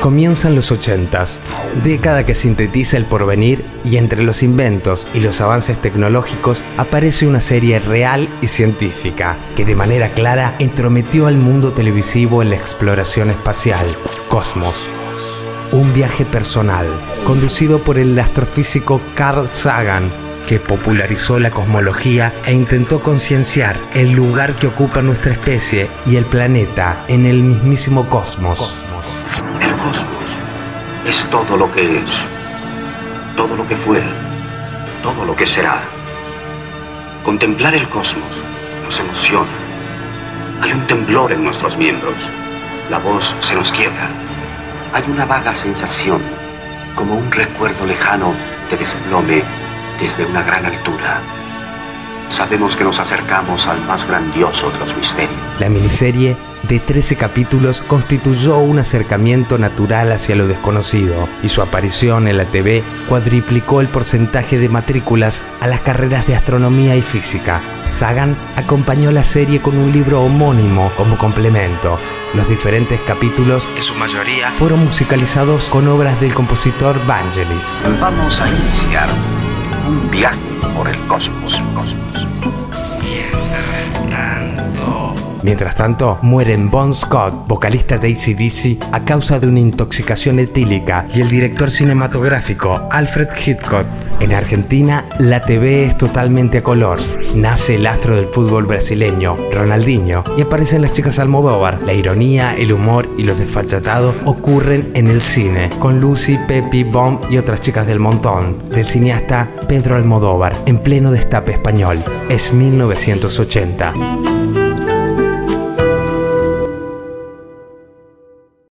Comienzan los 80s, década que sintetiza el porvenir y entre los inventos y los avances tecnológicos aparece una serie real y científica que de manera clara entrometió al mundo televisivo en la exploración espacial, Cosmos. Un viaje personal, conducido por el astrofísico Carl Sagan, que popularizó la cosmología e intentó concienciar el lugar que ocupa nuestra especie y el planeta en el mismísimo cosmos. El cosmos es todo lo que es, todo lo que fue, todo lo que será. Contemplar el cosmos nos emociona. Hay un temblor en nuestros miembros. La voz se nos quiebra. Hay una vaga sensación, como un recuerdo lejano de desplome desde una gran altura. Sabemos que nos acercamos al más grandioso de los misterios. La miniserie de 13 capítulos constituyó un acercamiento natural hacia lo desconocido y su aparición en la TV cuadriplicó el porcentaje de matrículas a las carreras de astronomía y física. Sagan acompañó la serie con un libro homónimo como complemento. Los diferentes capítulos, en su mayoría, fueron musicalizados con obras del compositor Vangelis. Vamos a iniciar un viaje por el cosmos. cosmos. Mientras tanto, mueren Bon Scott, vocalista de ACDC, a causa de una intoxicación etílica, y el director cinematográfico Alfred Hitchcock. En Argentina, la TV es totalmente a color. Nace el astro del fútbol brasileño, Ronaldinho, y aparecen las chicas Almodóvar. La ironía, el humor y los desfachatados ocurren en el cine, con Lucy, Pepi, Bomb y otras chicas del montón, del cineasta Pedro Almodóvar, en pleno destape español. Es 1980.